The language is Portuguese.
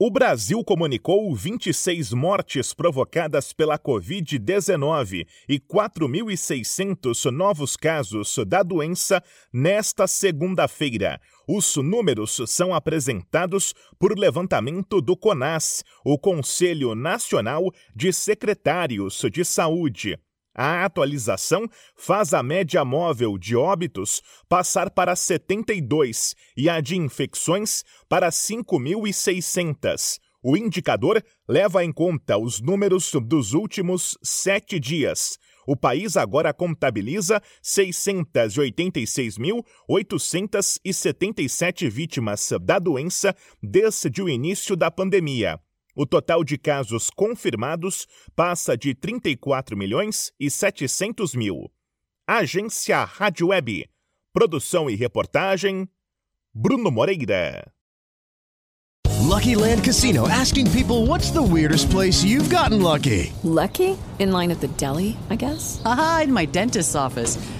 O Brasil comunicou 26 mortes provocadas pela Covid-19 e 4.600 novos casos da doença nesta segunda-feira. Os números são apresentados por levantamento do CONAS, o Conselho Nacional de Secretários de Saúde. A atualização faz a média móvel de óbitos passar para 72 e a de infecções para 5.600. O indicador leva em conta os números dos últimos sete dias. O país agora contabiliza 686.877 vítimas da doença desde o início da pandemia. O total de casos confirmados passa de 34 milhões e 700 mil. Agência Rádio Web. Produção e reportagem Bruno Moreira. Lucky Land Casino asking people what's the weirdest place you've gotten lucky? Lucky? In line at the deli, I guess. Aha, in my dentist's office.